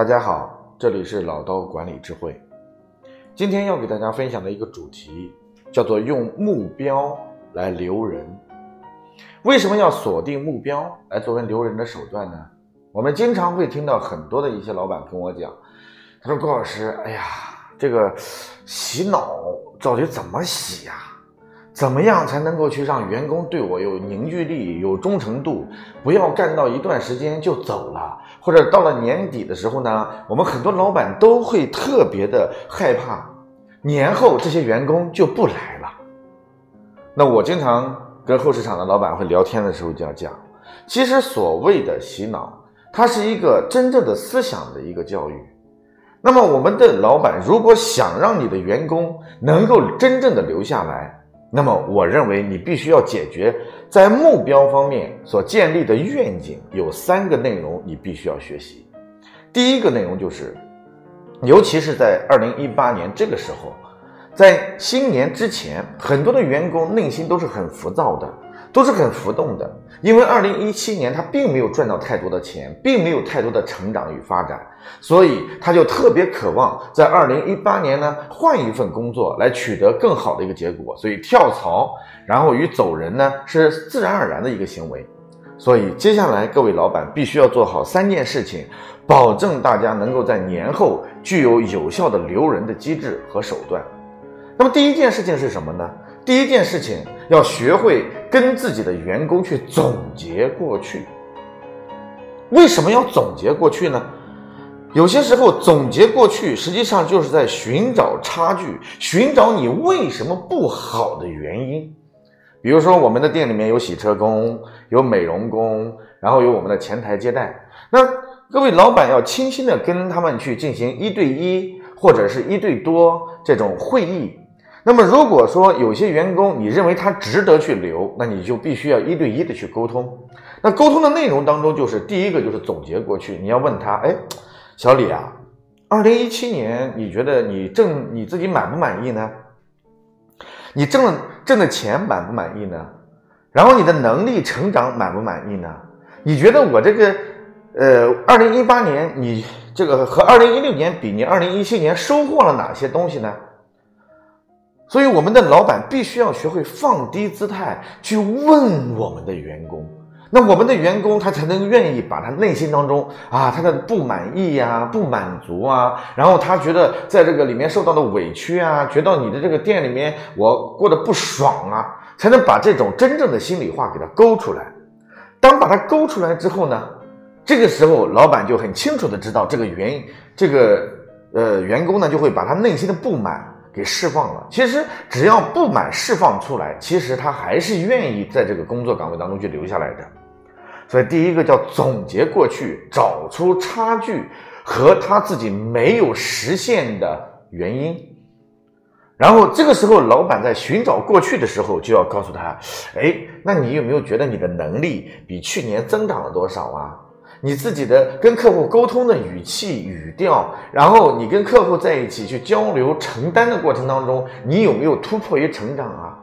大家好，这里是老刀管理智慧。今天要给大家分享的一个主题叫做用目标来留人。为什么要锁定目标来作为留人的手段呢？我们经常会听到很多的一些老板跟我讲，他说：“郭老师，哎呀，这个洗脑到底怎么洗呀？”怎么样才能够去让员工对我有凝聚力、有忠诚度？不要干到一段时间就走了，或者到了年底的时候呢？我们很多老板都会特别的害怕，年后这些员工就不来了。那我经常跟后市场的老板会聊天的时候就要讲，其实所谓的洗脑，它是一个真正的思想的一个教育。那么我们的老板如果想让你的员工能够真正的留下来，那么，我认为你必须要解决在目标方面所建立的愿景有三个内容，你必须要学习。第一个内容就是，尤其是在二零一八年这个时候，在新年之前，很多的员工内心都是很浮躁的。都是很浮动的，因为二零一七年他并没有赚到太多的钱，并没有太多的成长与发展，所以他就特别渴望在二零一八年呢换一份工作来取得更好的一个结果，所以跳槽然后与走人呢是自然而然的一个行为。所以接下来各位老板必须要做好三件事情，保证大家能够在年后具有有效的留人的机制和手段。那么第一件事情是什么呢？第一件事情要学会跟自己的员工去总结过去。为什么要总结过去呢？有些时候总结过去，实际上就是在寻找差距，寻找你为什么不好的原因。比如说，我们的店里面有洗车工，有美容工，然后有我们的前台接待。那各位老板要清晰的跟他们去进行一对一或者是一对多这种会议。那么，如果说有些员工你认为他值得去留，那你就必须要一对一的去沟通。那沟通的内容当中，就是第一个就是总结过去，你要问他，哎，小李啊，二零一七年你觉得你挣你自己满不满意呢？你挣了挣的钱满不满意呢？然后你的能力成长满不满意呢？你觉得我这个，呃，二零一八年你这个和二零一六年比，你二零一七年收获了哪些东西呢？所以，我们的老板必须要学会放低姿态去问我们的员工，那我们的员工他才能愿意把他内心当中啊他的不满意呀、不满足啊，然后他觉得在这个里面受到的委屈啊，觉得你的这个店里面我过得不爽啊，才能把这种真正的心里话给他勾出来。当把它勾出来之后呢，这个时候老板就很清楚的知道这个原因，这个呃员工呢就会把他内心的不满。给释放了。其实只要不满释放出来，其实他还是愿意在这个工作岗位当中去留下来的。所以第一个叫总结过去，找出差距和他自己没有实现的原因。然后这个时候，老板在寻找过去的时候，就要告诉他：哎，那你有没有觉得你的能力比去年增长了多少啊？你自己的跟客户沟通的语气语调，然后你跟客户在一起去交流承担的过程当中，你有没有突破与成长啊？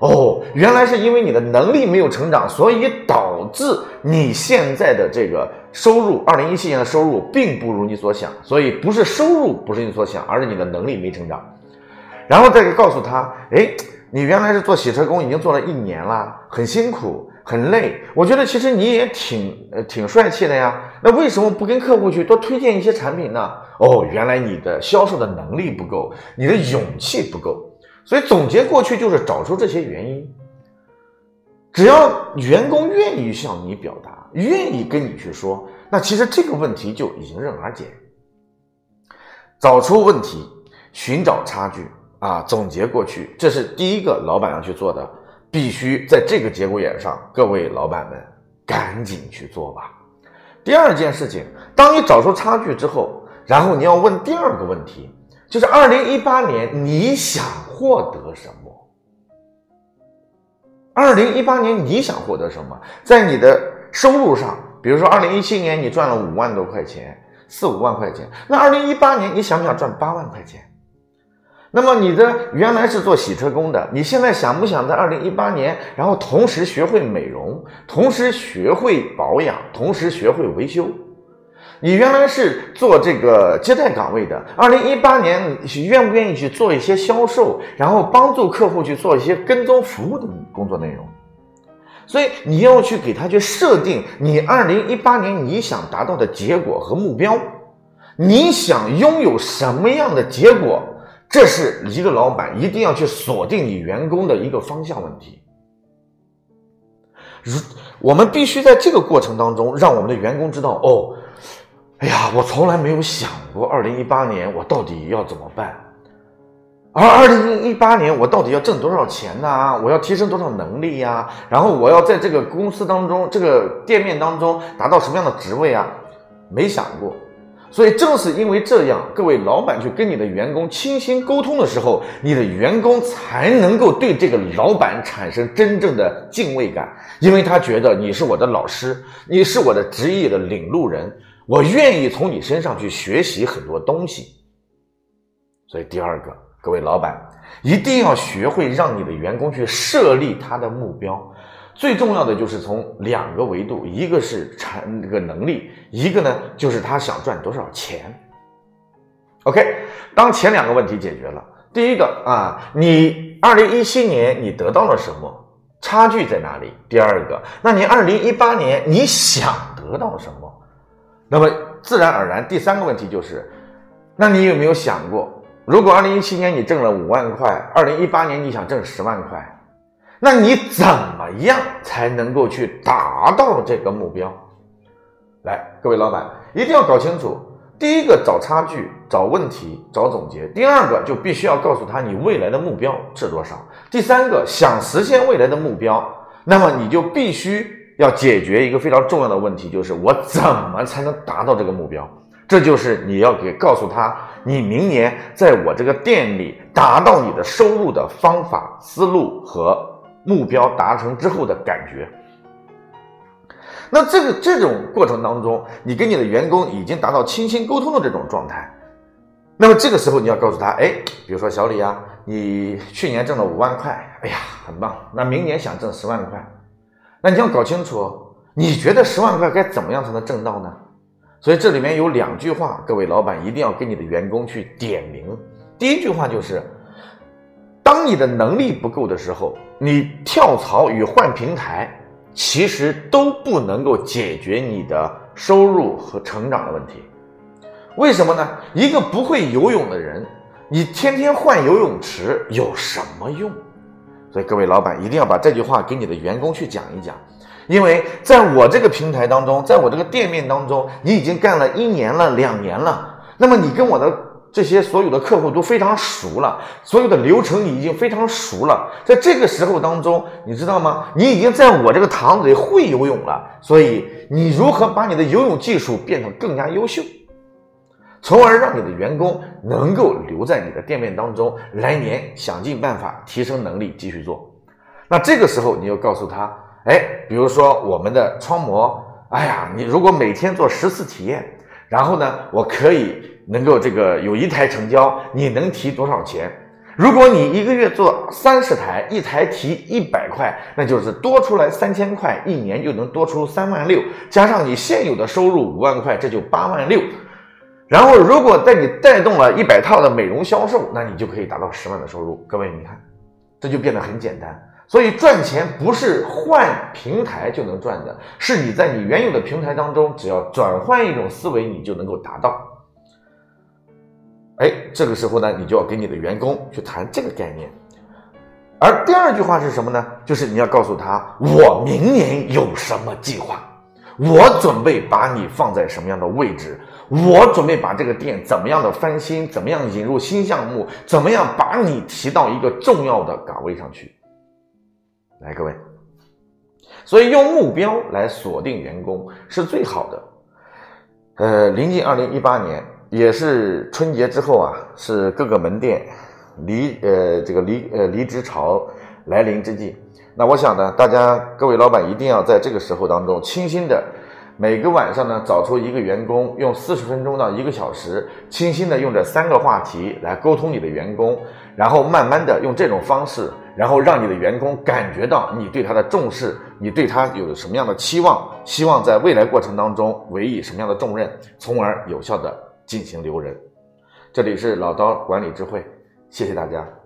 哦，原来是因为你的能力没有成长，所以导致你现在的这个收入，二零一七年的收入并不如你所想，所以不是收入不是你所想，而是你的能力没成长。然后再告诉他，哎，你原来是做洗车工，已经做了一年了，很辛苦。很累，我觉得其实你也挺呃挺帅气的呀。那为什么不跟客户去多推荐一些产品呢？哦，原来你的销售的能力不够，你的勇气不够。所以总结过去就是找出这些原因。只要员工愿意向你表达，愿意跟你去说，那其实这个问题就迎刃而解。找出问题，寻找差距啊，总结过去，这是第一个老板要去做的。必须在这个节骨眼上，各位老板们赶紧去做吧。第二件事情，当你找出差距之后，然后你要问第二个问题，就是二零一八年你想获得什么？二零一八年你想获得什么？在你的收入上，比如说二零一七年你赚了五万多块钱，四五万块钱，那二零一八年你想不想赚八万块钱？那么你的原来是做洗车工的，你现在想不想在二零一八年，然后同时学会美容，同时学会保养，同时学会维修？你原来是做这个接待岗位的，二零一八年愿不愿意去做一些销售，然后帮助客户去做一些跟踪服务的工作内容？所以你要去给他去设定你二零一八年你想达到的结果和目标，你想拥有什么样的结果？这是一个老板一定要去锁定你员工的一个方向问题。如我们必须在这个过程当中，让我们的员工知道哦，哎呀，我从来没有想过二零一八年我到底要怎么办。而二零一八年我到底要挣多少钱呢？我要提升多少能力呀？然后我要在这个公司当中、这个店面当中达到什么样的职位啊？没想过。所以正是因为这样，各位老板去跟你的员工倾心沟通的时候，你的员工才能够对这个老板产生真正的敬畏感，因为他觉得你是我的老师，你是我的职业的领路人，我愿意从你身上去学习很多东西。所以第二个。各位老板一定要学会让你的员工去设立他的目标，最重要的就是从两个维度，一个是产这个能力，一个呢就是他想赚多少钱。OK，当前两个问题解决了，第一个啊，你二零一七年你得到了什么？差距在哪里？第二个，那你二零一八年你想得到什么？那么自然而然，第三个问题就是，那你有没有想过？如果二零一七年你挣了五万块，二零一八年你想挣十万块，那你怎么样才能够去达到这个目标？来，各位老板一定要搞清楚：第一个找差距、找问题、找总结；第二个就必须要告诉他你未来的目标是多少；第三个想实现未来的目标，那么你就必须要解决一个非常重要的问题，就是我怎么才能达到这个目标？这就是你要给告诉他，你明年在我这个店里达到你的收入的方法、思路和目标达成之后的感觉。那这个这种过程当中，你跟你的员工已经达到倾心沟通的这种状态。那么这个时候你要告诉他，哎，比如说小李啊，你去年挣了五万块，哎呀，很棒。那明年想挣十万块，那你要搞清楚，你觉得十万块该怎么样才能挣到呢？所以这里面有两句话，各位老板一定要给你的员工去点名。第一句话就是：当你的能力不够的时候，你跳槽与换平台，其实都不能够解决你的收入和成长的问题。为什么呢？一个不会游泳的人，你天天换游泳池有什么用？所以各位老板一定要把这句话给你的员工去讲一讲。因为在我这个平台当中，在我这个店面当中，你已经干了一年了、两年了，那么你跟我的这些所有的客户都非常熟了，所有的流程已经非常熟了。在这个时候当中，你知道吗？你已经在我这个堂子里会游泳了，所以你如何把你的游泳技术变得更加优秀，从而让你的员工能够留在你的店面当中，来年想尽办法提升能力继续做。那这个时候，你又告诉他。哎，比如说我们的窗膜，哎呀，你如果每天做十次体验，然后呢，我可以能够这个有一台成交，你能提多少钱？如果你一个月做三十台，一台提一百块，那就是多出来三千块，一年就能多出三万六，加上你现有的收入五万块，这就八万六。然后如果在你带动了一百套的美容销售，那你就可以达到十万的收入。各位，你看，这就变得很简单。所以赚钱不是换平台就能赚的，是你在你原有的平台当中，只要转换一种思维，你就能够达到。哎，这个时候呢，你就要跟你的员工去谈这个概念。而第二句话是什么呢？就是你要告诉他，我明年有什么计划，我准备把你放在什么样的位置，我准备把这个店怎么样的翻新，怎么样引入新项目，怎么样把你提到一个重要的岗位上去。来，各位，所以用目标来锁定员工是最好的。呃，临近二零一八年，也是春节之后啊，是各个门店离呃这个离呃离职潮来临之际。那我想呢，大家各位老板一定要在这个时候当中，清新的每个晚上呢找出一个员工，用四十分钟到一个小时，清新的用这三个话题来沟通你的员工，然后慢慢的用这种方式，然后让你的员工感觉到你对他的重视，你对他有什么样的期望，希望在未来过程当中委以什么样的重任，从而有效的进行留人。这里是老刀管理智慧，谢谢大家。